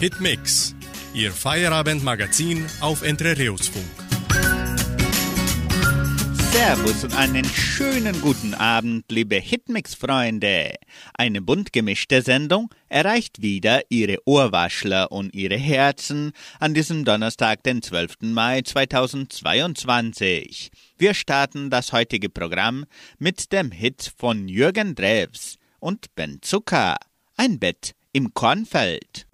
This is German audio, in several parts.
Hitmix, Ihr Feierabendmagazin auf Entre Reus Funk. Servus und einen schönen guten Abend, liebe Hitmix-Freunde. Eine bunt gemischte Sendung erreicht wieder Ihre Ohrwaschler und Ihre Herzen an diesem Donnerstag, den 12. Mai 2022. Wir starten das heutige Programm mit dem Hit von Jürgen Drews und Ben Zucker. Ein Bett im Kornfeld.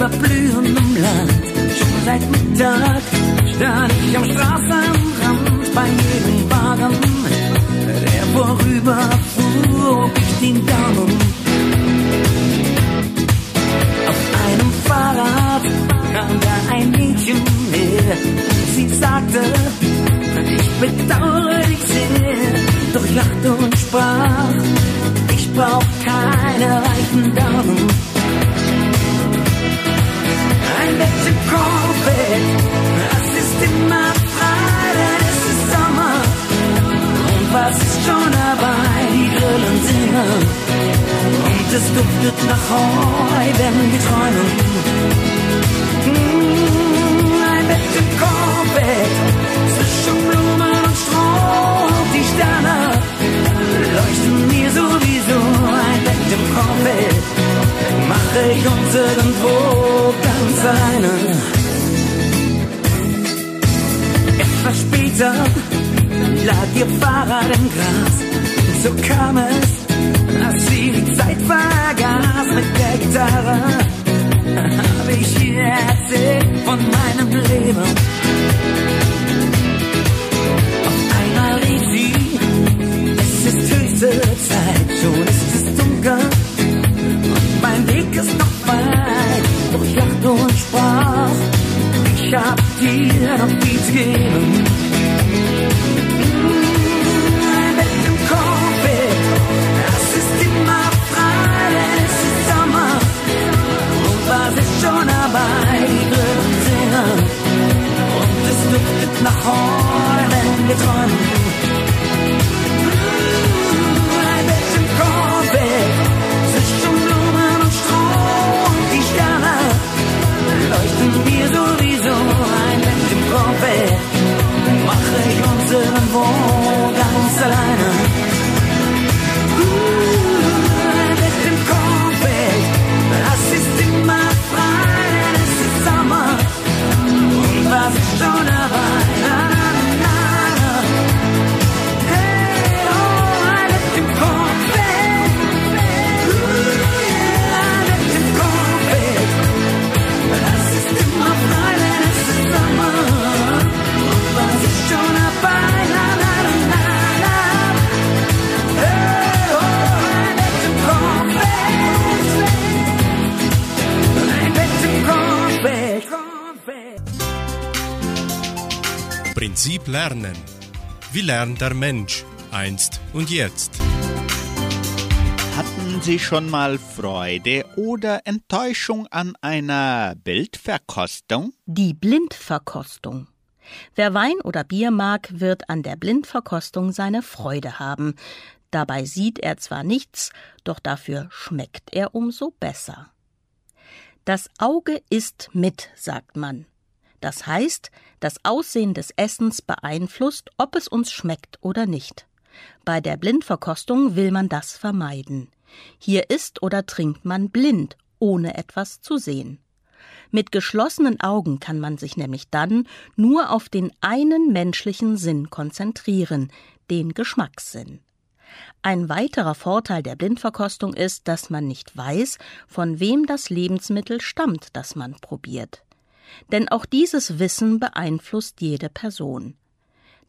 Über blühendem Land. Schon seit Mittag stand ich am Straßenrand bei jedem Wagen, der vorüberfuhr, hob ich den Daumen. Auf einem Fahrrad kam da ein Mädchen her. Sie sagte, ich bedauere dich sehr, doch lachte und sprach, ich brauch keine reichen Im Kornfeld, das ist immer frei, denn es ist Sommer. Und was ist schon dabei, die Grillen singen. Und es duftet nach Heu, wenn wir träumen. Mm, Ein im Kornfeld, zwischen Blumen und Stroh. Die Sterne leuchten mir sowieso. Ein Bett im Ich uns irgendwo ganz alleine. Etwas später lag ihr Fahrrad im Gras. Und so kam es, dass sie die Zeit vergaß mit der Gitarre. Habe ich ihr erzählt von meinem Leben. Auf einmal rief sie, es ist höchste Zeit, Und sprach, ich hab dir noch geben. Ein Bett im Kornfeld, das ist immer frei, denn Sommer. Und was ist schon dabei, die. Und es duftet nach Heu, wenn uns irgendwo ganz alleine. Prinzip Lernen. Wie lernt der Mensch einst und jetzt? Hatten Sie schon mal Freude oder Enttäuschung an einer Bildverkostung? Die Blindverkostung. Wer Wein oder Bier mag, wird an der Blindverkostung seine Freude haben. Dabei sieht er zwar nichts, doch dafür schmeckt er umso besser. Das Auge isst mit, sagt man. Das heißt, das Aussehen des Essens beeinflusst, ob es uns schmeckt oder nicht. Bei der Blindverkostung will man das vermeiden. Hier isst oder trinkt man blind, ohne etwas zu sehen. Mit geschlossenen Augen kann man sich nämlich dann nur auf den einen menschlichen Sinn konzentrieren, den Geschmackssinn. Ein weiterer Vorteil der Blindverkostung ist, dass man nicht weiß, von wem das Lebensmittel stammt, das man probiert. Denn auch dieses Wissen beeinflusst jede Person.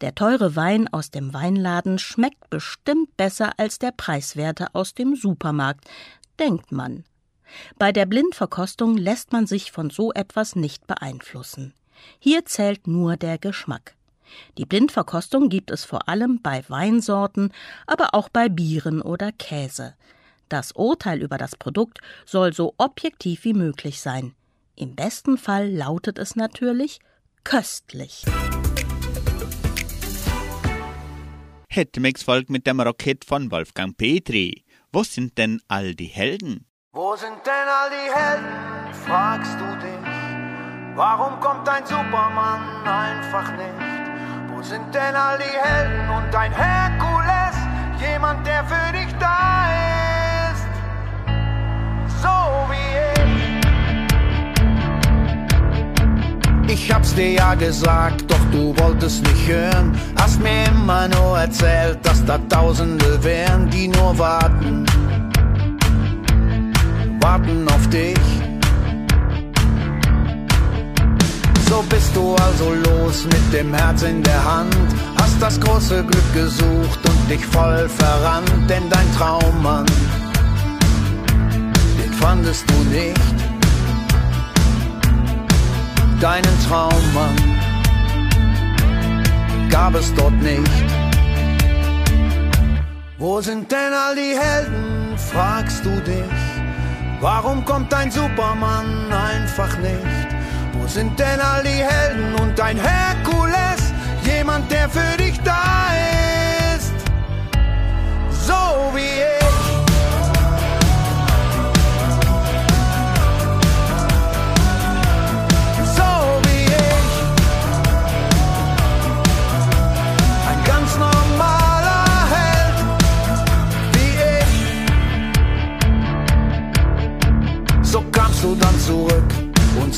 Der teure Wein aus dem Weinladen schmeckt bestimmt besser als der preiswerte aus dem Supermarkt, denkt man. Bei der Blindverkostung lässt man sich von so etwas nicht beeinflussen. Hier zählt nur der Geschmack. Die Blindverkostung gibt es vor allem bei Weinsorten, aber auch bei Bieren oder Käse. Das Urteil über das Produkt soll so objektiv wie möglich sein. Im besten Fall lautet es natürlich köstlich. Hitmix folgt mit dem Rocket von Wolfgang Petri. Wo sind denn all die Helden? Wo sind denn all die Helden, fragst du dich? Warum kommt ein Superman einfach nicht? Wo sind denn all die Helden und ein Herkules? Jemand, der für dich da ist, so wie ich. Ich hab's dir ja gesagt, doch du wolltest nicht hören. Hast mir immer nur erzählt, dass da Tausende wären, die nur warten warten auf dich. So bist du also los mit dem Herz in der Hand, hast das große Glück gesucht und dich voll verrannt, denn dein Traummann, den fandest du nicht. Deinen Traummann gab es dort nicht. Wo sind denn all die Helden, fragst du dich? Warum kommt ein Superman einfach nicht? Wo sind denn all die Helden und ein Herkules? Jemand, der für dich da ist, so wie ich.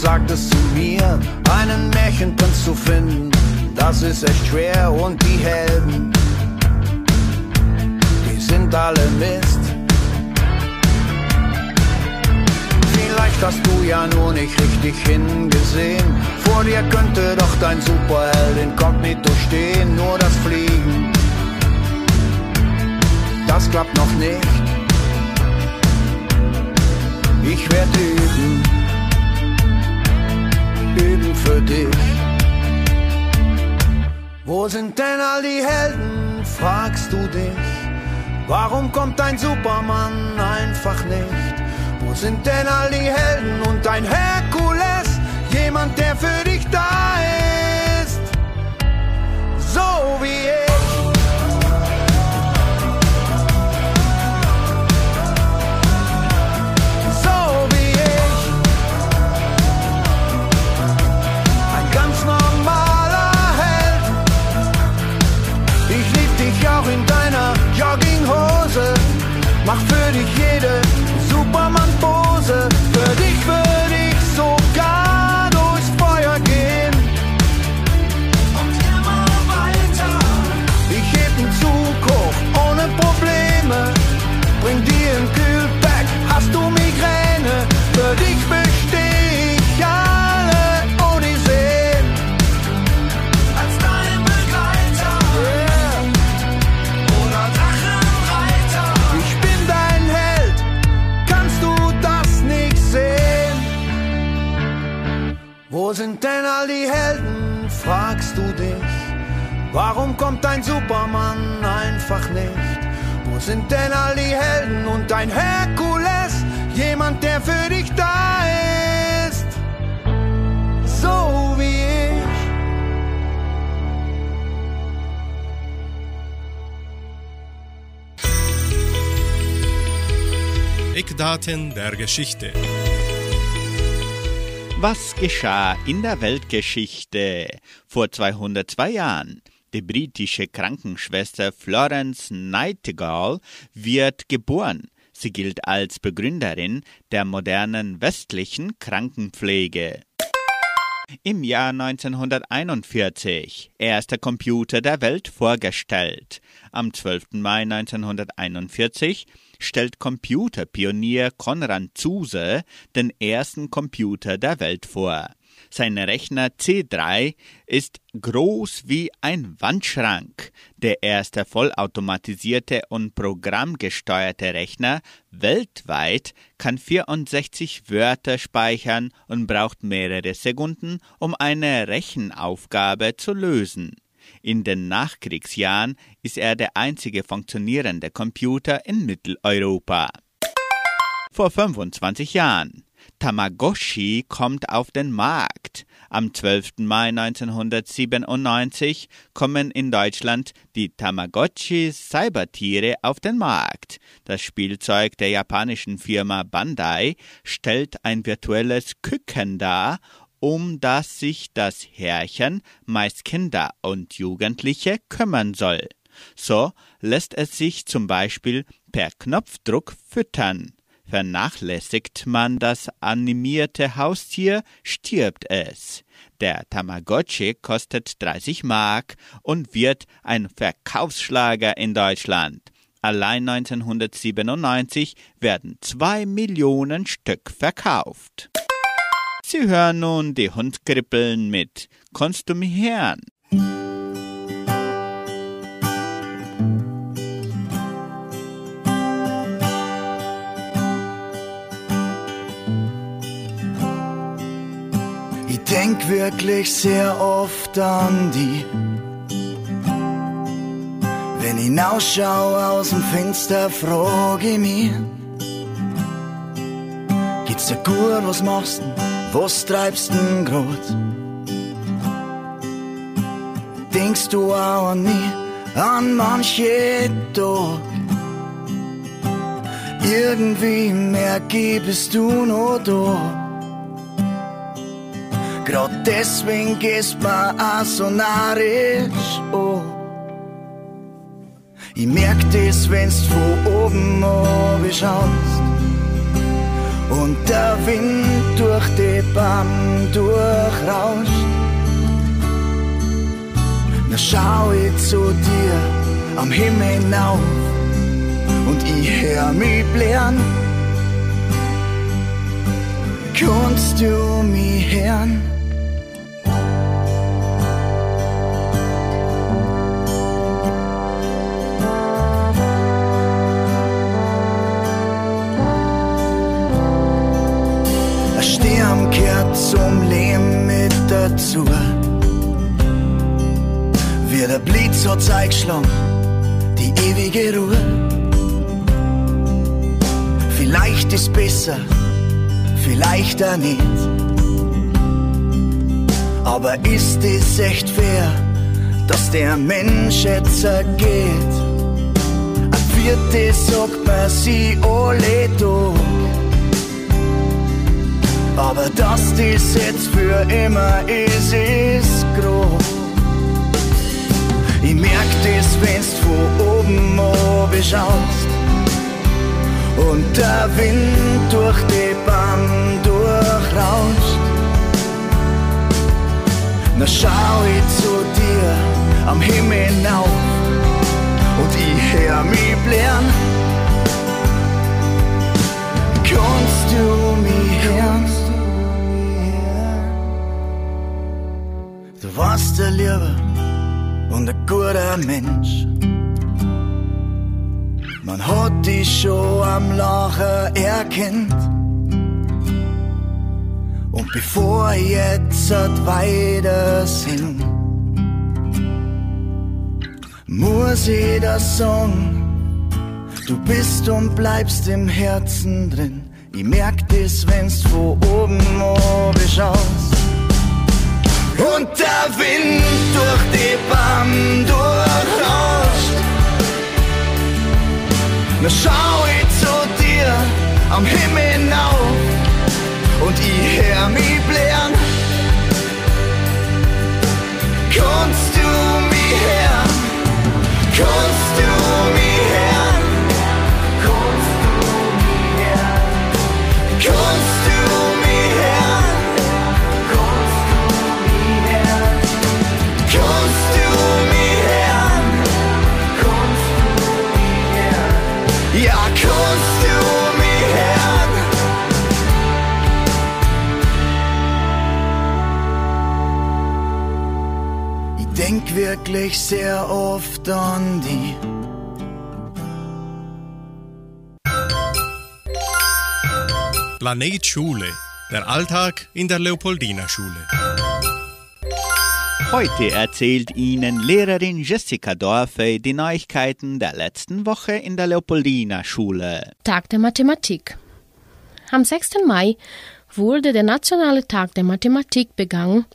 Sagtest zu mir, einen Märchenprinz zu finden, das ist echt schwer und die Helden, die sind alle Mist. Vielleicht hast du ja nur nicht richtig hingesehen. Vor dir könnte doch dein Superheld inkognito stehen, nur das Fliegen. Das klappt noch nicht. Ich werde üben, üben für dich. Wo sind denn all die Helden, fragst du dich? Warum kommt ein Superman einfach nicht? Wo sind denn all die Helden und ein Herkules? Jemand, der für dich Warum kommt ein Superman einfach nicht? Wo sind denn all die Helden und ein Herkules? Jemand, der für dich da ist, so wie ich. Eckdaten der Geschichte. Was geschah in der Weltgeschichte vor 202 Jahren? Die britische Krankenschwester Florence Nightingale wird geboren. Sie gilt als Begründerin der modernen westlichen Krankenpflege. Im Jahr 1941 erster Computer der Welt vorgestellt. Am 12. Mai 1941 stellt Computerpionier Konrad Zuse den ersten Computer der Welt vor. Sein Rechner C3 ist groß wie ein Wandschrank. Der erste vollautomatisierte und programmgesteuerte Rechner weltweit kann 64 Wörter speichern und braucht mehrere Sekunden, um eine Rechenaufgabe zu lösen. In den Nachkriegsjahren ist er der einzige funktionierende Computer in Mitteleuropa. Vor 25 Jahren. Tamagotchi kommt auf den Markt. Am 12. Mai 1997 kommen in Deutschland die Tamagotchi Cybertiere auf den Markt. Das Spielzeug der japanischen Firma Bandai stellt ein virtuelles Küken dar, um das sich das Herrchen, meist Kinder und Jugendliche, kümmern soll. So lässt es sich zum Beispiel per Knopfdruck füttern. Vernachlässigt man das animierte Haustier, stirbt es. Der Tamagotchi kostet 30 Mark und wird ein Verkaufsschlager in Deutschland. Allein 1997 werden zwei Millionen Stück verkauft. Sie hören nun die Hundkrippeln mit Konst du mich hören? Denk wirklich sehr oft an die. Wenn ich hinausschau aus dem Fenster, frage ich mich, geht's dir gut, was machst du, was treibst du grad? Denkst du auch an mich, an manche Tag? Irgendwie merke ich, bist du noch da. Grad deswegen gehst mir auch so narrisch an. Ich merk das, wenn's von oben schaust und der Wind durch die Baum durchrauscht. Na schau ich zu dir am Himmel hinauf und ich hör mich blären. Kannst du mich hören? Zum Leben mit dazu. Wie der Blitz hat's eingeschlagen, die ewige Ruhe. Vielleicht ist besser, vielleicht auch nicht. Aber ist es echt fair, dass der Mensch jetzt geht? Ein viertes sagt man sie alle Tag. Aber dass das jetzt für immer ist, ist groß. Ich merk das, wenn's von oben schaust und der Wind durch die Baum und ein guter Mensch. Man hat dich schon am Lachen erkennt. Und bevor jetzt weiter sing, muss das sagen, du bist und bleibst im Herzen drin. Ich merk das, wenn's von oben schaust. Und der Wind durch die Baum durchrauscht. Na schau ich zu dir am Himmel hinauf und ich hör mich blären. Kannst du mich hören? Kannst du mich hören? Kannst du mich hören? Kannst denk wirklich sehr oft an die. Planet Schule. Der Alltag in der Leopoldina Schule. Heute erzählt Ihnen Lehrerin Jessica Dorfe die Neuigkeiten der letzten Woche in der Leopoldina Schule. Tag der Mathematik. Am 6. Mai wurde der Nationale Tag der Mathematik begangen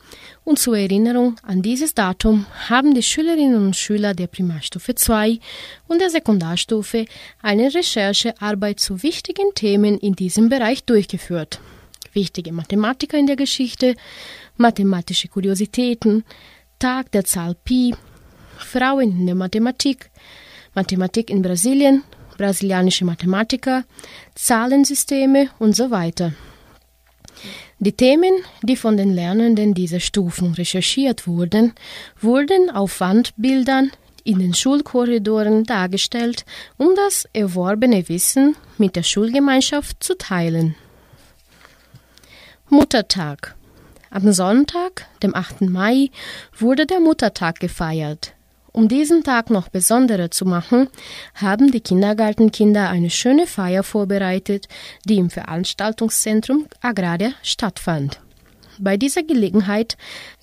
und zur Erinnerung an dieses Datum haben die Schülerinnen und Schüler der Primarstufe 2 und der Sekundarstufe eine Recherchearbeit zu wichtigen Themen in diesem Bereich durchgeführt. Wichtige Mathematiker in der Geschichte, mathematische Kuriositäten, Tag der Zahl Pi, Frauen in der Mathematik, Mathematik in Brasilien, brasilianische Mathematiker, Zahlensysteme und so weiter. Die Themen, die von den Lernenden dieser Stufen recherchiert wurden, wurden auf Wandbildern in den Schulkorridoren dargestellt, um das erworbene Wissen mit der Schulgemeinschaft zu teilen. Muttertag Am Sonntag, dem 8. Mai, wurde der Muttertag gefeiert. Um diesen Tag noch besonderer zu machen, haben die Kindergartenkinder eine schöne Feier vorbereitet, die im Veranstaltungszentrum Agraria stattfand. Bei dieser Gelegenheit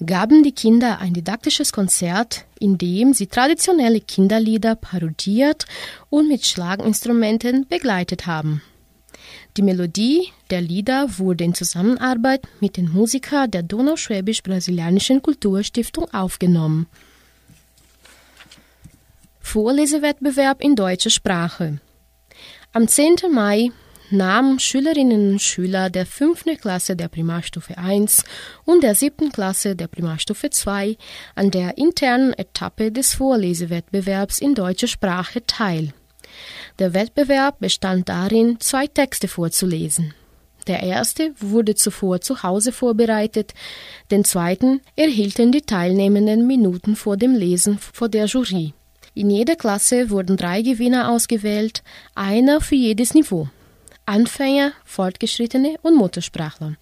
gaben die Kinder ein didaktisches Konzert, in dem sie traditionelle Kinderlieder parodiert und mit Schlaginstrumenten begleitet haben. Die Melodie der Lieder wurde in Zusammenarbeit mit den Musikern der Donauschwäbisch-Brasilianischen Kulturstiftung aufgenommen. Vorlesewettbewerb in deutscher Sprache. Am 10. Mai nahmen Schülerinnen und Schüler der 5. Klasse der Primarstufe 1 und der 7. Klasse der Primarstufe 2 an der internen Etappe des Vorlesewettbewerbs in deutscher Sprache teil. Der Wettbewerb bestand darin, zwei Texte vorzulesen. Der erste wurde zuvor zu Hause vorbereitet, den zweiten erhielten die Teilnehmenden Minuten vor dem Lesen vor der Jury. In jeder Klasse wurden drei Gewinner ausgewählt, einer für jedes Niveau. Anfänger, Fortgeschrittene und Muttersprachler.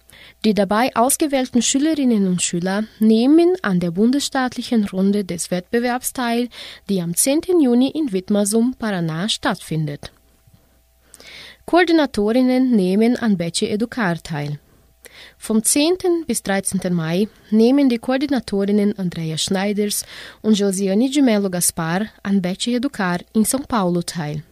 Die dabei ausgewählten Schülerinnen und Schüler nehmen an der bundesstaatlichen Runde des Wettbewerbs teil, die am 10. Juni in Witmersum, Paraná stattfindet. Koordinatorinnen nehmen an Becce Educar teil. Vom 10. bis 13. Mai nehmen die Koordinatorinnen Andrea Schneiders und Josiane de Melo Gaspar an Becce Educar in São Paulo teil.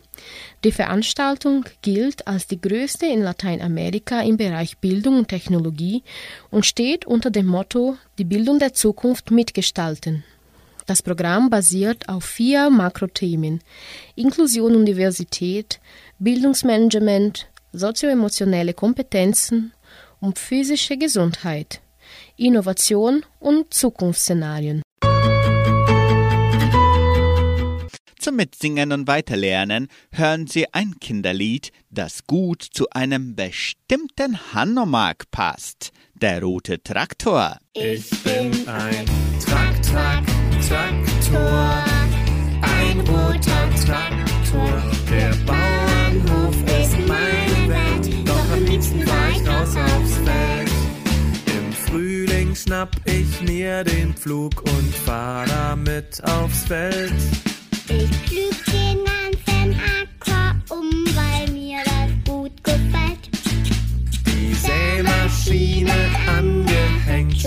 Die Veranstaltung gilt als die größte in Lateinamerika im Bereich Bildung und Technologie und steht unter dem Motto Die Bildung der Zukunft mitgestalten. Das Programm basiert auf vier Makrothemen Inklusion und Diversität, Bildungsmanagement, sozioemotionelle Kompetenzen und physische Gesundheit, Innovation und Zukunftsszenarien. Zum Mitsingen und Weiterlernen hören Sie ein Kinderlied, das gut zu einem bestimmten Hanomag passt. Der rote Traktor. Ich bin ein Trak, Trak, Traktor. Ein roter Traktor. Der Bauernhof schnapp ich mir den Pflug und fahr damit aufs Feld. Ich pflüg den ganzen Acker um, weil mir das gut gefällt. Die Sämaschine angehängt,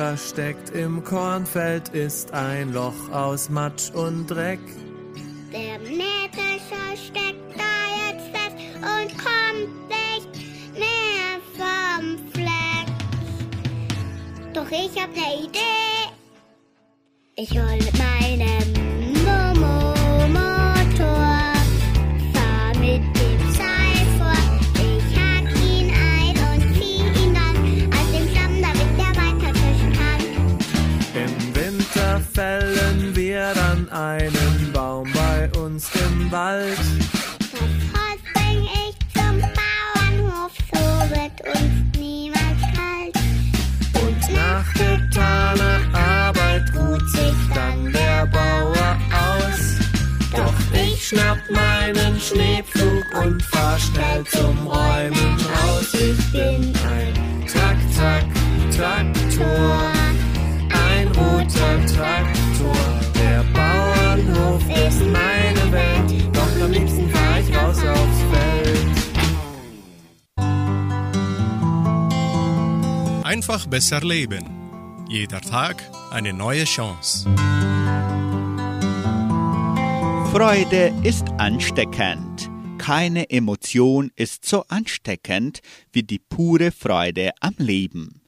versteckt im Kornfeld ist ein Loch aus Matsch und Dreck. Der Mähdrescher steckt da jetzt fest und kommt nicht mehr vom Fleck. Doch ich hab ne Idee. Ich hol mit im Wald. Das Holz bring ich zum Bauernhof, so wird uns niemals kalt. Und nach getaner Arbeit ruht sich dann der Bauer aus. Doch ich schnapp meinen Schneepflug und fahr schnell zum Räumen raus. Ich bin ein Trak-Trak-Traktor, ein roter Traktor. Einfach besser leben. Jeder Tag eine neue Chance. Freude ist ansteckend. Keine Emotion ist so ansteckend wie die pure Freude am Leben.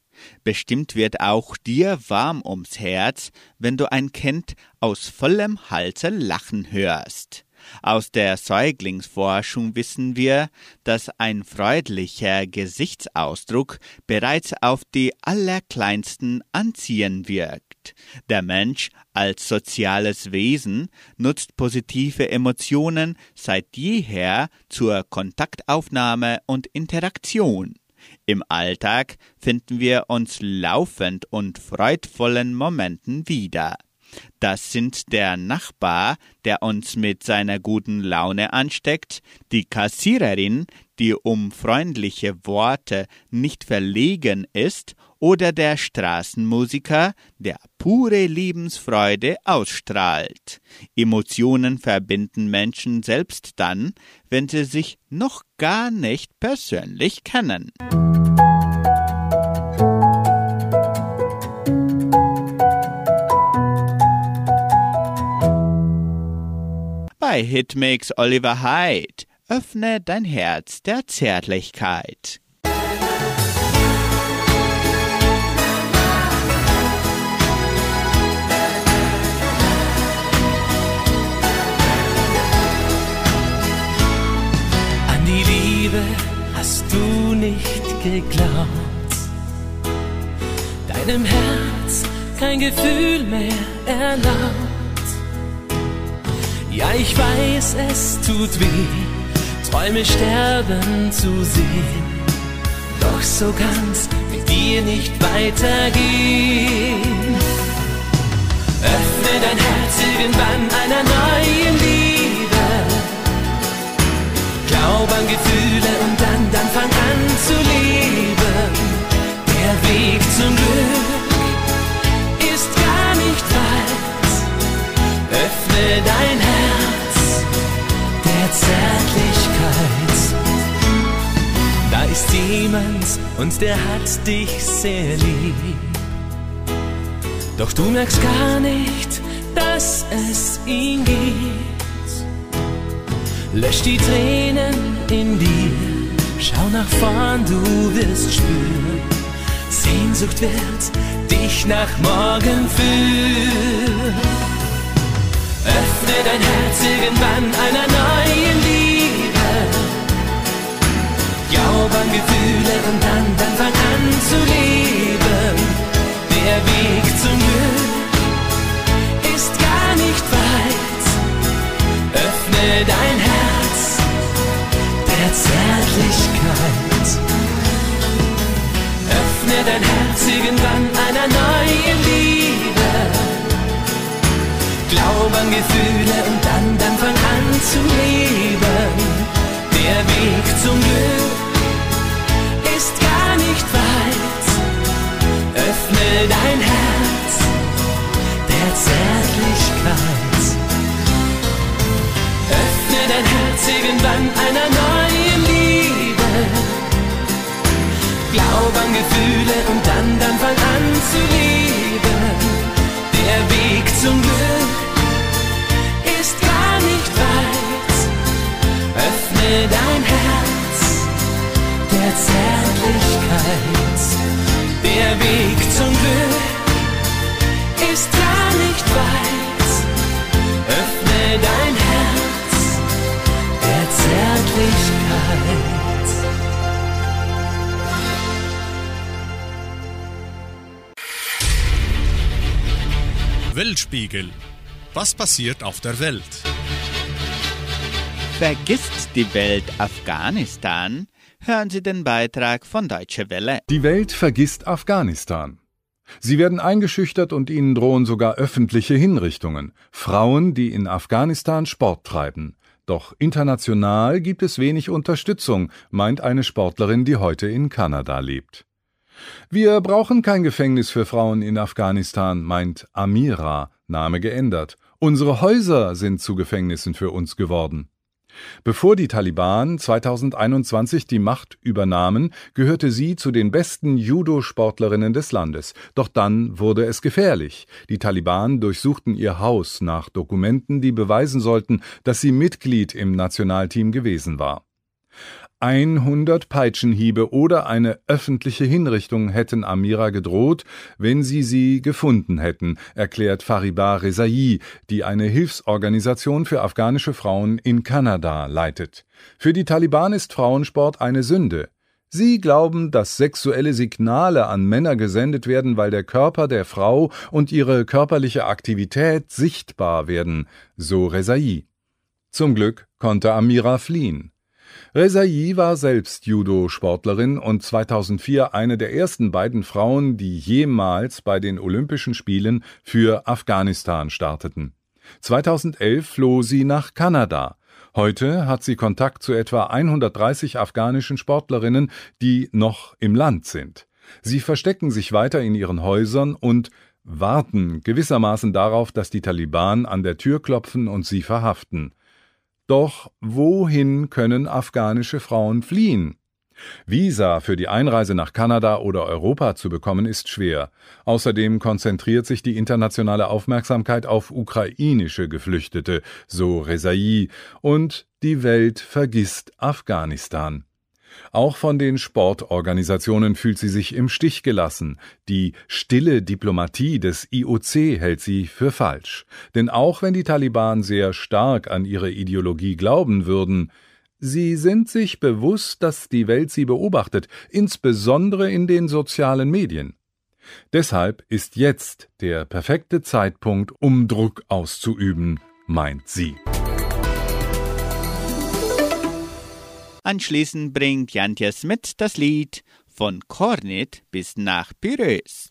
Bestimmt wird auch dir warm ums Herz, wenn du ein Kind aus vollem Halse lachen hörst. Aus der Säuglingsforschung wissen wir, dass ein freundlicher Gesichtsausdruck bereits auf die Allerkleinsten anziehen wirkt. Der Mensch als soziales Wesen nutzt positive Emotionen seit jeher zur Kontaktaufnahme und Interaktion. Im Alltag finden wir uns laufend und freudvollen Momenten wieder. Das sind der Nachbar, der uns mit seiner guten Laune ansteckt, die Kassiererin, die um freundliche Worte nicht verlegen ist, oder der Straßenmusiker, der pure Lebensfreude ausstrahlt. Emotionen verbinden Menschen selbst dann, wenn sie sich noch gar nicht persönlich kennen. Bei Hitmix Oliver Hyde. Öffne dein Herz der Zärtlichkeit. An die Liebe hast du nicht geglaubt. Deinem Herz kein Gefühl mehr erlaubt. Ja, ich weiß, es tut weh, Träume sterben zu sehen. Doch so kann's mit dir nicht weitergehen. Öffne dein Herz irgendwann einer neuen Liebe. Glaub an Gefühle und dann, dann fang an zu leben. Der Weg zum Glück ist gar nicht weit. Öffne dein Herz Zärtlichkeit. Da ist jemand und der hat dich sehr lieb. Doch du merkst gar nicht, dass es ihn gibt. Lösch die Tränen in dir, schau nach vorn, du wirst spüren. Sehnsucht wird dich nach morgen führen. Öffne dein Herz irgendwann einer neuen Liebe. An Gefühle und dann, dann fang an zu leben. Der Weg zum Glück ist gar nicht weit. Öffne dein Herz der Zärtlichkeit. Öffne dein Herz irgendwann einer neuen Liebe. Glaub an Gefühle und dann, dann fang an zu leben. Der Weg zum Glück ist gar nicht weit. Öffne dein Herz der Zärtlichkeit. Öffne dein Herz irgendwann einer neuen Liebe. Glaub an Gefühle und dann, dann fang an zu leben. Der Weg zum Glück ist gar nicht weit. Öffne dein Herz der Zärtlichkeit. Der Weg zum Glück ist gar nicht weit. Öffne dein Herz der Zärtlichkeit. Weltspiegel. Was passiert auf der Welt? Vergisst die Welt Afghanistan? Hören Sie den Beitrag von Deutsche Welle. Die Welt vergisst Afghanistan. Sie werden eingeschüchtert und ihnen drohen sogar öffentliche Hinrichtungen. Frauen, die in Afghanistan Sport treiben. Doch international gibt es wenig Unterstützung, meint eine Sportlerin, die heute in Kanada lebt. Wir brauchen kein Gefängnis für Frauen in Afghanistan, meint Amira, Name geändert. Unsere Häuser sind zu Gefängnissen für uns geworden. Bevor die Taliban 2021 die Macht übernahmen, gehörte sie zu den besten Judo-Sportlerinnen des Landes. Doch dann wurde es gefährlich. Die Taliban durchsuchten ihr Haus nach Dokumenten, die beweisen sollten, dass sie Mitglied im Nationalteam gewesen war. 100 Peitschenhiebe oder eine öffentliche Hinrichtung hätten Amira gedroht, wenn sie sie gefunden hätten, erklärt Fariba Rezai, die eine Hilfsorganisation für afghanische Frauen in Kanada leitet. Für die Taliban ist Frauensport eine Sünde. Sie glauben, dass sexuelle Signale an Männer gesendet werden, weil der Körper der Frau und ihre körperliche Aktivität sichtbar werden, so Rezai. Zum Glück konnte Amira fliehen. Rezai war selbst Judo-Sportlerin und 2004 eine der ersten beiden Frauen, die jemals bei den Olympischen Spielen für Afghanistan starteten. 2011 floh sie nach Kanada. Heute hat sie Kontakt zu etwa 130 afghanischen Sportlerinnen, die noch im Land sind. Sie verstecken sich weiter in ihren Häusern und warten gewissermaßen darauf, dass die Taliban an der Tür klopfen und sie verhaften. Doch wohin können afghanische Frauen fliehen? Visa für die Einreise nach Kanada oder Europa zu bekommen ist schwer. Außerdem konzentriert sich die internationale Aufmerksamkeit auf ukrainische Geflüchtete, so Rezai, und die Welt vergisst Afghanistan. Auch von den Sportorganisationen fühlt sie sich im Stich gelassen. Die stille Diplomatie des IOC hält sie für falsch. Denn auch wenn die Taliban sehr stark an ihre Ideologie glauben würden, sie sind sich bewusst, dass die Welt sie beobachtet, insbesondere in den sozialen Medien. Deshalb ist jetzt der perfekte Zeitpunkt, um Druck auszuüben, meint sie. Anschließend bringt Jantje Smith das Lied von Kornit bis nach Piraeus.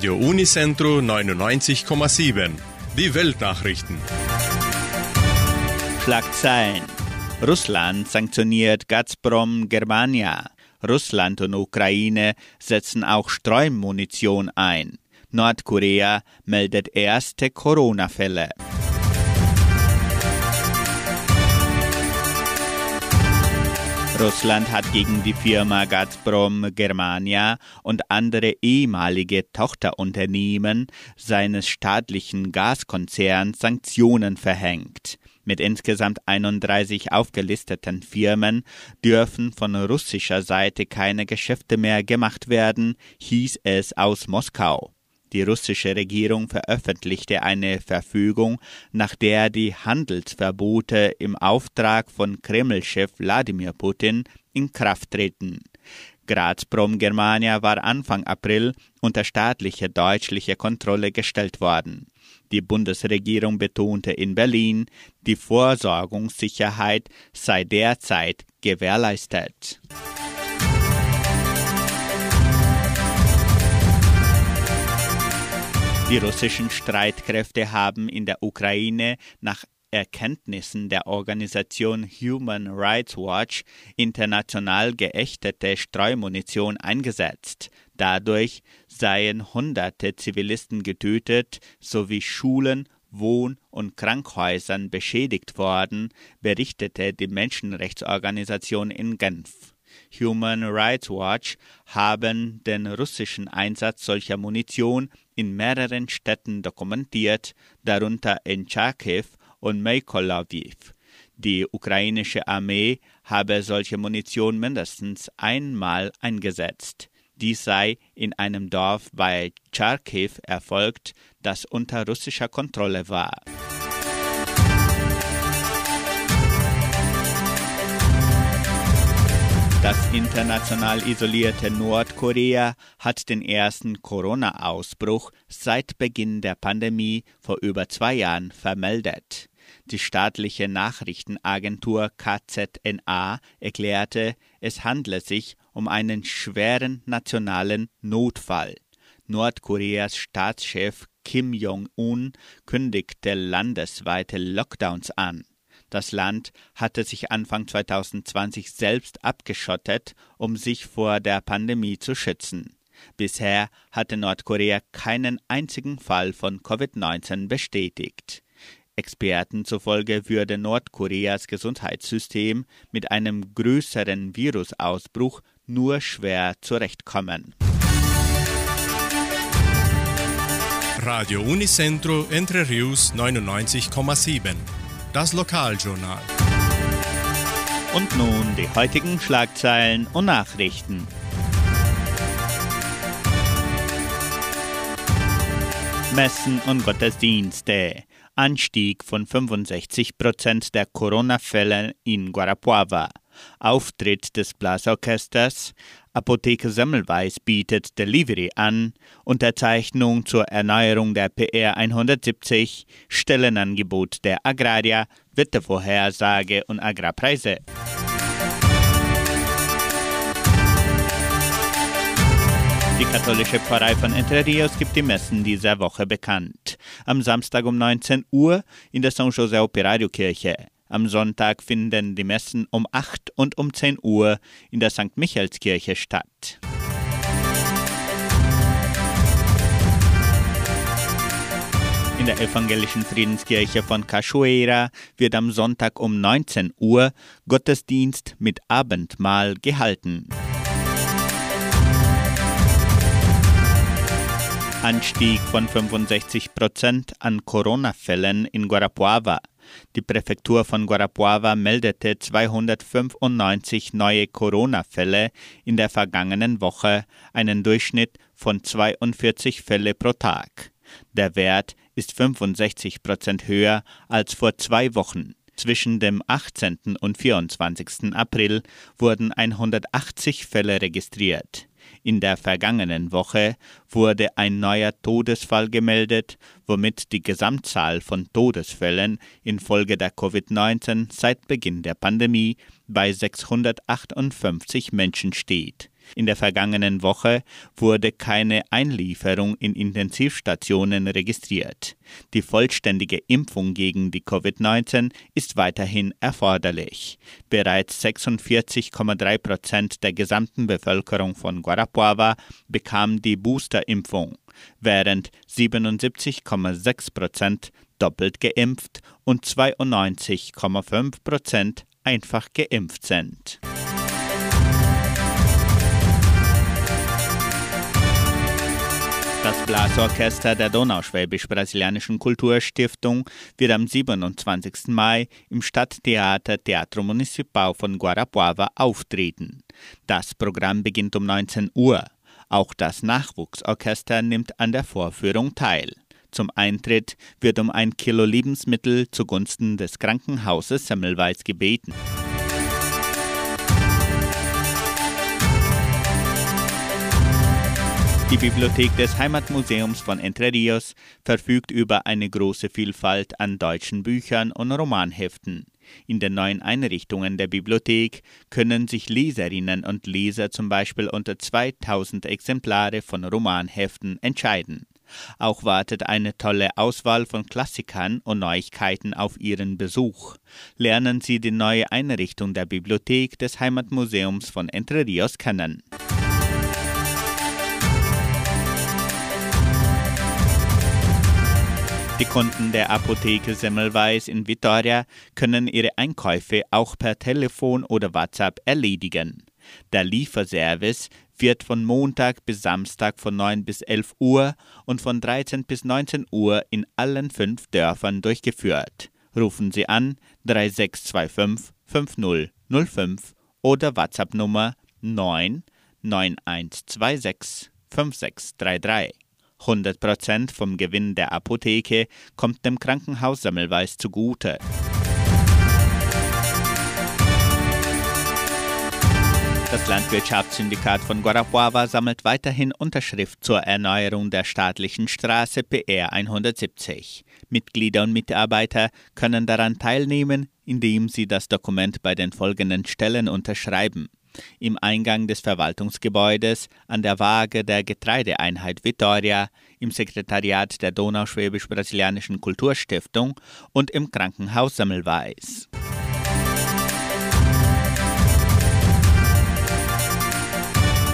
Radio Unicentro 99,7. Die Weltnachrichten. Schlagzeilen. Russland sanktioniert Gazprom Germania. Russland und Ukraine setzen auch Streumunition ein. Nordkorea meldet erste Corona-Fälle. Russland hat gegen die Firma Gazprom Germania und andere ehemalige Tochterunternehmen seines staatlichen Gaskonzerns Sanktionen verhängt. Mit insgesamt 31 aufgelisteten Firmen dürfen von russischer Seite keine Geschäfte mehr gemacht werden, hieß es aus Moskau. Die russische Regierung veröffentlichte eine Verfügung, nach der die Handelsverbote im Auftrag von Kreml-Chef Wladimir Putin in Kraft treten. Gazprom Germania war Anfang April unter staatliche deutliche Kontrolle gestellt worden. Die Bundesregierung betonte in Berlin, die Versorgungssicherheit sei derzeit gewährleistet. Die russischen Streitkräfte haben in der Ukraine nach Erkenntnissen der Organisation Human Rights Watch international geächtete Streumunition eingesetzt. Dadurch seien hunderte Zivilisten getötet sowie Schulen, Wohn- und Krankhäusern beschädigt worden, berichtete die Menschenrechtsorganisation in Genf. Human Rights Watch haben den russischen Einsatz solcher Munition in mehreren Städten dokumentiert, darunter in Charkiw und Mykolaiv. Die ukrainische Armee habe solche Munition mindestens einmal eingesetzt. Dies sei in einem Dorf bei Charkiw erfolgt, das unter russischer Kontrolle war. Das international isolierte Nordkorea hat den ersten Corona-Ausbruch seit Beginn der Pandemie vor über zwei Jahren vermeldet. Die staatliche Nachrichtenagentur KZNA erklärte, es handle sich um einen schweren nationalen Notfall. Nordkoreas Staatschef Kim Jong-un kündigte landesweite Lockdowns an. Das Land hatte sich Anfang 2020 selbst abgeschottet, um sich vor der Pandemie zu schützen. Bisher hatte Nordkorea keinen einzigen Fall von Covid-19 bestätigt. Experten zufolge würde Nordkoreas Gesundheitssystem mit einem größeren Virusausbruch nur schwer zurechtkommen. Radio Unicentro Entre Rius 99,7. Das Lokaljournal. Und nun die heutigen Schlagzeilen und Nachrichten. Messen und Gottesdienste. Anstieg von 65 Prozent der Corona-Fälle in Guarapuava. Auftritt des Blasorchesters. Apotheke Semmelweis bietet Delivery an. Unterzeichnung zur Erneuerung der PR 170. Stellenangebot der Agraria. Wettervorhersage und Agrarpreise. Die katholische Pfarrei von Entre Rios gibt die Messen dieser Woche bekannt. Am Samstag um 19 Uhr in der San José Operario Kirche. Am Sonntag finden die Messen um 8 und um 10 Uhr in der St. Michaelskirche statt. In der evangelischen Friedenskirche von Cachoeira wird am Sonntag um 19 Uhr Gottesdienst mit Abendmahl gehalten. Anstieg von 65 Prozent an Corona-Fällen in Guarapuava. Die Präfektur von Guarapuava meldete 295 neue Corona-Fälle in der vergangenen Woche, einen Durchschnitt von 42 Fälle pro Tag. Der Wert ist 65 Prozent höher als vor zwei Wochen. Zwischen dem 18. und 24. April wurden 180 Fälle registriert. In der vergangenen Woche wurde ein neuer Todesfall gemeldet, womit die Gesamtzahl von Todesfällen infolge der Covid-19 seit Beginn der Pandemie bei 658 Menschen steht. In der vergangenen Woche wurde keine Einlieferung in Intensivstationen registriert. Die vollständige Impfung gegen die Covid-19 ist weiterhin erforderlich. Bereits 46,3 Prozent der gesamten Bevölkerung von Guarapuava bekam die Boosterimpfung, während 77,6 Prozent doppelt geimpft und 92,5 Prozent einfach geimpft sind. Das Blasorchester der Donauschwäbisch-Brasilianischen Kulturstiftung wird am 27. Mai im Stadttheater Teatro Municipal von Guarapuava auftreten. Das Programm beginnt um 19 Uhr. Auch das Nachwuchsorchester nimmt an der Vorführung teil. Zum Eintritt wird um ein Kilo Lebensmittel zugunsten des Krankenhauses Semmelweis gebeten. Die Bibliothek des Heimatmuseums von Entre Rios verfügt über eine große Vielfalt an deutschen Büchern und Romanheften. In den neuen Einrichtungen der Bibliothek können sich Leserinnen und Leser zum Beispiel unter 2000 Exemplare von Romanheften entscheiden. Auch wartet eine tolle Auswahl von Klassikern und Neuigkeiten auf Ihren Besuch. Lernen Sie die neue Einrichtung der Bibliothek des Heimatmuseums von Entre Rios kennen. Die Kunden der Apotheke Semmelweis in Vitoria können ihre Einkäufe auch per Telefon oder WhatsApp erledigen. Der Lieferservice wird von Montag bis Samstag von 9 bis 11 Uhr und von 13 bis 19 Uhr in allen fünf Dörfern durchgeführt. Rufen Sie an 3625 5005 oder WhatsApp Nummer 9 9126 5633. 100% vom Gewinn der Apotheke kommt dem Krankenhaus Semmelweis zugute. Das Landwirtschaftssyndikat von Guarapuava sammelt weiterhin Unterschrift zur Erneuerung der staatlichen Straße PR 170. Mitglieder und Mitarbeiter können daran teilnehmen, indem sie das Dokument bei den folgenden Stellen unterschreiben. Im Eingang des Verwaltungsgebäudes, an der Waage der Getreideeinheit Vitoria, im Sekretariat der Donauschwäbisch-Brasilianischen Kulturstiftung und im Krankenhaus Semmelweis.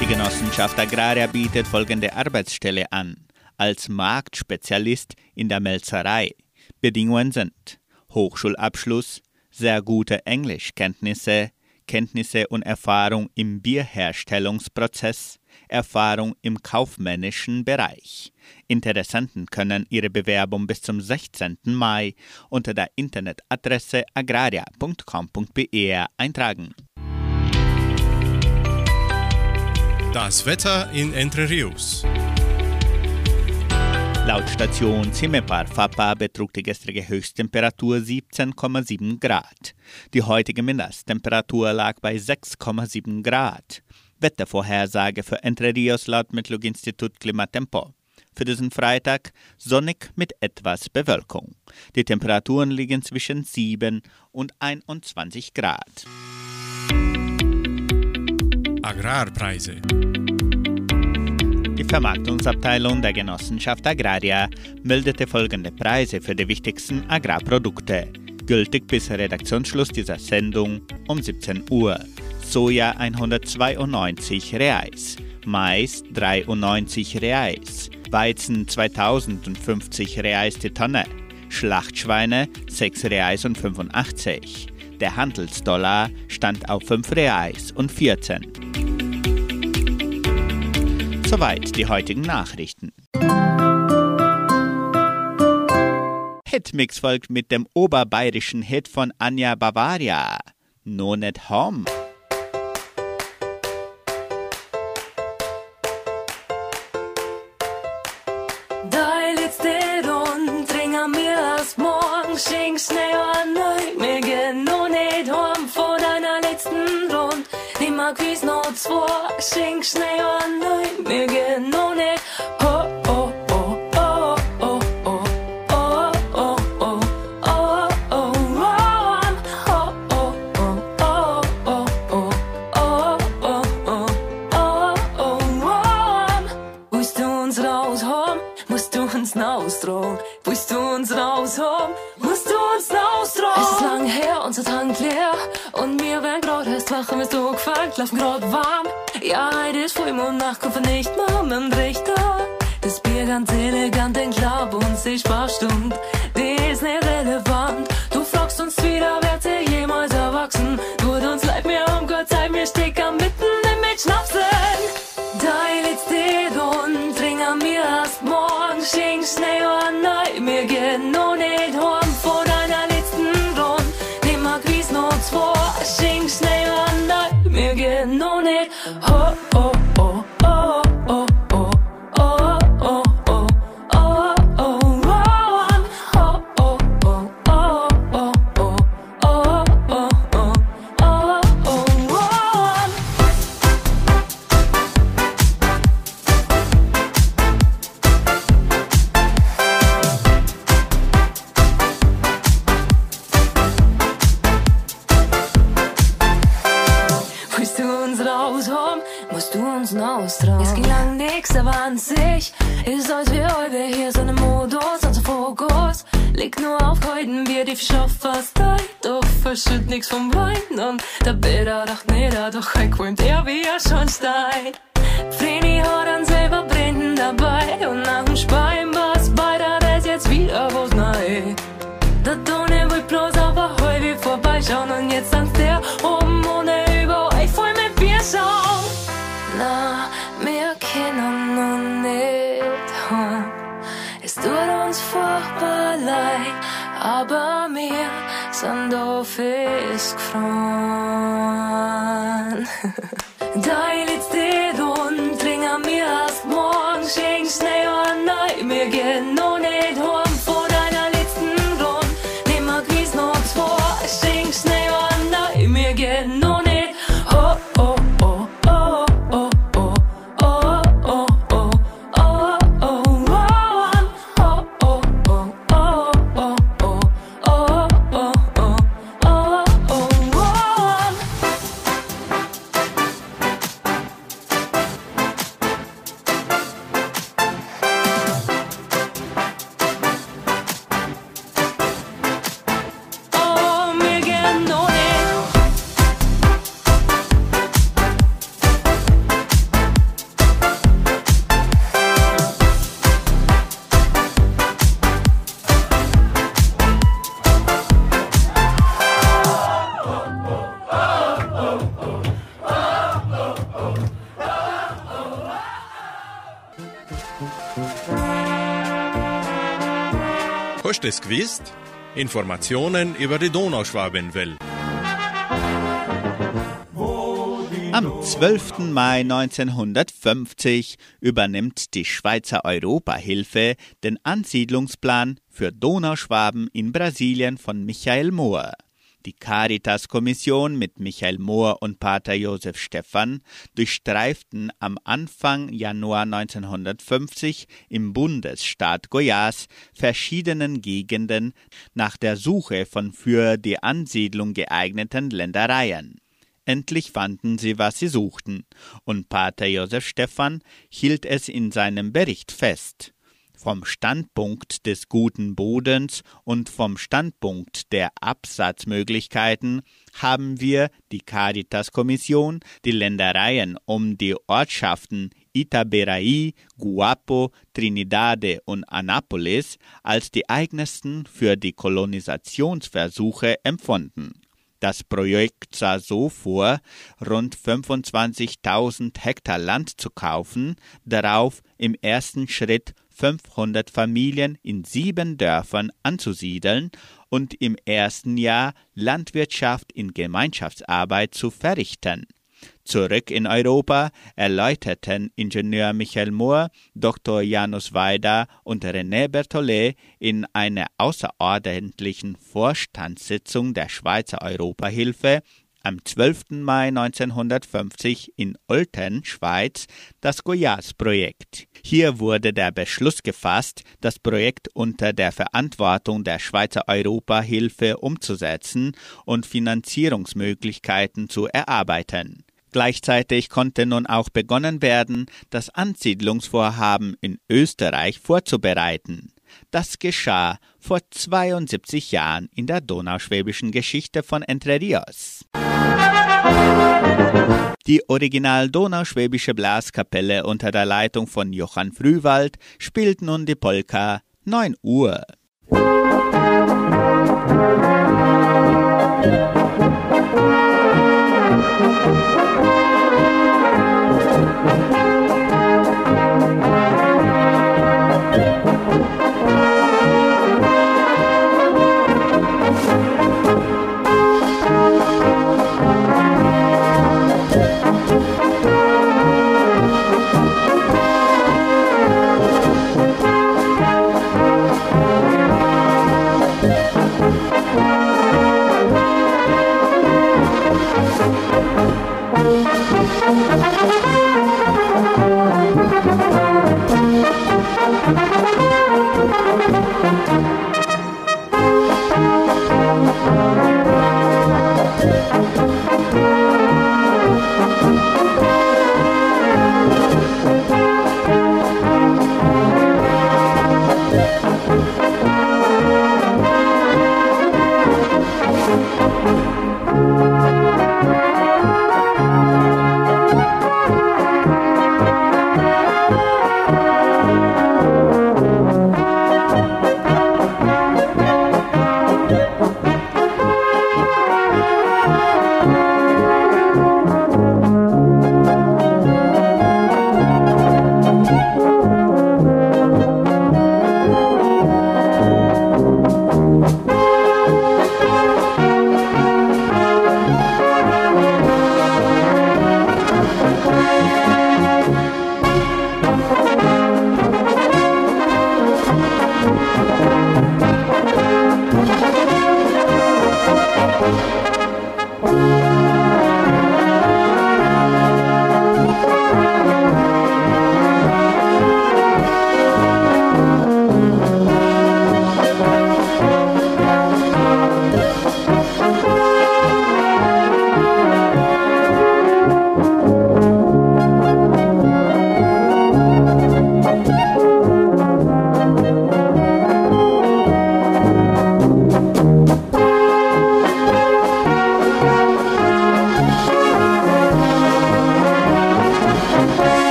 Die Genossenschaft Agraria bietet folgende Arbeitsstelle an. Als Marktspezialist in der Melzerei. Bedingungen sind Hochschulabschluss, sehr gute Englischkenntnisse, Kenntnisse und Erfahrung im Bierherstellungsprozess, Erfahrung im kaufmännischen Bereich. Interessenten können ihre Bewerbung bis zum 16. Mai unter der Internetadresse agraria.com.br eintragen. Das Wetter in Entre Rios. Laut Station Cimepar Fapa betrug die gestrige Höchsttemperatur 17,7 Grad. Die heutige Mindesttemperatur lag bei 6,7 Grad. Wettervorhersage für Entre Rios laut Metlog-Institut Klimatempo. Für diesen Freitag sonnig mit etwas Bewölkung. Die Temperaturen liegen zwischen 7 und 21 Grad. Agrarpreise. Die Vermarktungsabteilung der Genossenschaft Agraria meldete folgende Preise für die wichtigsten Agrarprodukte. Gültig bis Redaktionsschluss dieser Sendung um 17 Uhr. Soja 192 Reais, Mais 93 Reais, Weizen 2050 Reais die Tonne, Schlachtschweine 6 Reais und 85. Der Handelsdollar stand auf 5 Reais und 14. Soweit die heutigen Nachrichten. Hitmix folgt mit dem oberbayerischen Hit von Anja Bavaria. No net home. Die letzte Rund ringer mir als morgen Schenk schneller neu na kvist no två Kink snäj och nöj Mycket no ne Ho oh oh oh oh oh oh oh oh oh oh Pusst uns raus, hom, musst du uns rausdrohen. Pusst du uns raus, hom, musst du uns rausdrohen. Es ist lang her, unser Tank leer und mir wäre grad erst wach, wenn du laufen grad warm. Ja, heute ist Vollmond, Nacht, kommt nicht mehr mit Richter. Das Bier ganz elegant, den Club und die Sparstund, die ist nicht relevant. Du fragst uns wieder, wer sie jemals erwachsen? Gut uns leid mir um Gott sei mir Sticker mitten im mit Schnapsen. Dein letzte Rund, trinken mir erst morgen, schenk schnell an mir gehen oh, oh, Es gewusst? Informationen über die Donauschwabenwelle. Am 12. Mai 1950 übernimmt die Schweizer Europahilfe den Ansiedlungsplan für Donauschwaben in Brasilien von Michael Mohr. Die Caritas-Kommission mit Michael Mohr und Pater Josef Stephan durchstreiften am Anfang Januar 1950 im Bundesstaat Goiás verschiedenen Gegenden nach der Suche von für die Ansiedlung geeigneten Ländereien. Endlich fanden sie, was sie suchten, und Pater Josef Stephan hielt es in seinem Bericht fest. Vom Standpunkt des guten Bodens und vom Standpunkt der Absatzmöglichkeiten haben wir die Caritas-Kommission die Ländereien um die Ortschaften Itaberaí, Guapo, Trinidade und Anápolis als die eignetsten für die Kolonisationsversuche empfunden. Das Projekt sah so vor, rund 25.000 Hektar Land zu kaufen, darauf im ersten Schritt 500 Familien in sieben Dörfern anzusiedeln und im ersten Jahr Landwirtschaft in Gemeinschaftsarbeit zu verrichten. Zurück in Europa erläuterten Ingenieur Michael Mohr, Dr. Janus Weida und René Berthollet in einer außerordentlichen Vorstandssitzung der Schweizer Europahilfe am 12. Mai 1950 in Olten, Schweiz, das Goiás-Projekt. Hier wurde der Beschluss gefasst, das Projekt unter der Verantwortung der Schweizer Europahilfe umzusetzen und Finanzierungsmöglichkeiten zu erarbeiten. Gleichzeitig konnte nun auch begonnen werden, das Ansiedlungsvorhaben in Österreich vorzubereiten. Das geschah vor 72 Jahren in der donauschwäbischen Geschichte von Entre Rios. Die Original Donauschwäbische Blaskapelle unter der Leitung von Johann Frühwald spielt nun die Polka 9 Uhr.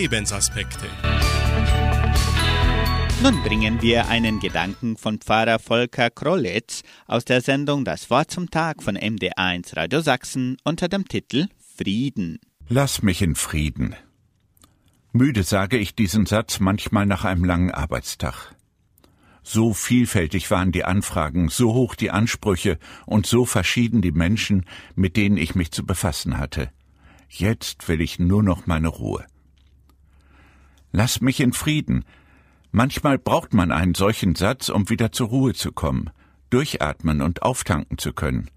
Lebensaspekte. Nun bringen wir einen Gedanken von Pfarrer Volker Krollitz aus der Sendung Das Wort zum Tag von MD1 Radio Sachsen unter dem Titel Frieden. Lass mich in Frieden. Müde sage ich diesen Satz manchmal nach einem langen Arbeitstag. So vielfältig waren die Anfragen, so hoch die Ansprüche und so verschieden die Menschen, mit denen ich mich zu befassen hatte. Jetzt will ich nur noch meine Ruhe. Lass mich in Frieden. Manchmal braucht man einen solchen Satz, um wieder zur Ruhe zu kommen, durchatmen und auftanken zu können.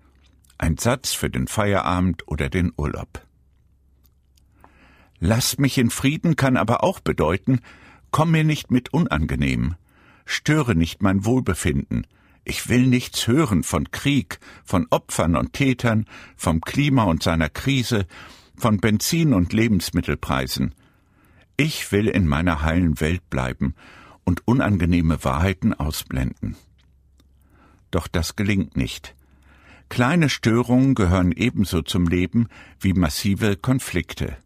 Ein Satz für den Feierabend oder den Urlaub. Lass mich in Frieden kann aber auch bedeuten, komm mir nicht mit Unangenehmen, störe nicht mein Wohlbefinden, ich will nichts hören von Krieg, von Opfern und Tätern, vom Klima und seiner Krise, von Benzin und Lebensmittelpreisen. Ich will in meiner heilen Welt bleiben und unangenehme Wahrheiten ausblenden. Doch das gelingt nicht. Kleine Störungen gehören ebenso zum Leben wie massive Konflikte.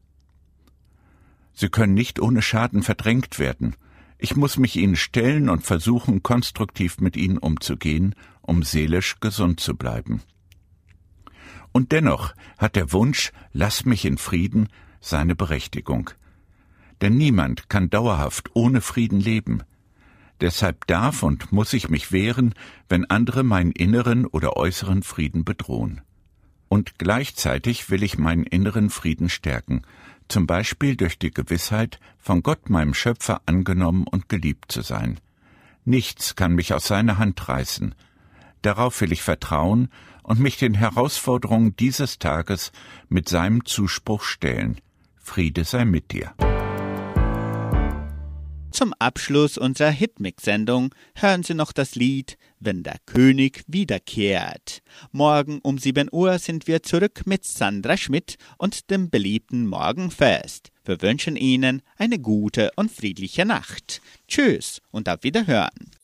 Sie können nicht ohne Schaden verdrängt werden. Ich muss mich ihnen stellen und versuchen, konstruktiv mit ihnen umzugehen, um seelisch gesund zu bleiben. Und dennoch hat der Wunsch, lass mich in Frieden, seine Berechtigung. Denn niemand kann dauerhaft ohne Frieden leben. Deshalb darf und muss ich mich wehren, wenn andere meinen inneren oder äußeren Frieden bedrohen. Und gleichzeitig will ich meinen inneren Frieden stärken, zum Beispiel durch die Gewissheit, von Gott meinem Schöpfer angenommen und geliebt zu sein. Nichts kann mich aus seiner Hand reißen. Darauf will ich vertrauen und mich den Herausforderungen dieses Tages mit seinem Zuspruch stellen. Friede sei mit dir. Zum Abschluss unserer Hitmix-Sendung hören Sie noch das Lied Wenn der König wiederkehrt. Morgen um 7 Uhr sind wir zurück mit Sandra Schmidt und dem beliebten Morgenfest. Wir wünschen Ihnen eine gute und friedliche Nacht. Tschüss und auf Wiederhören.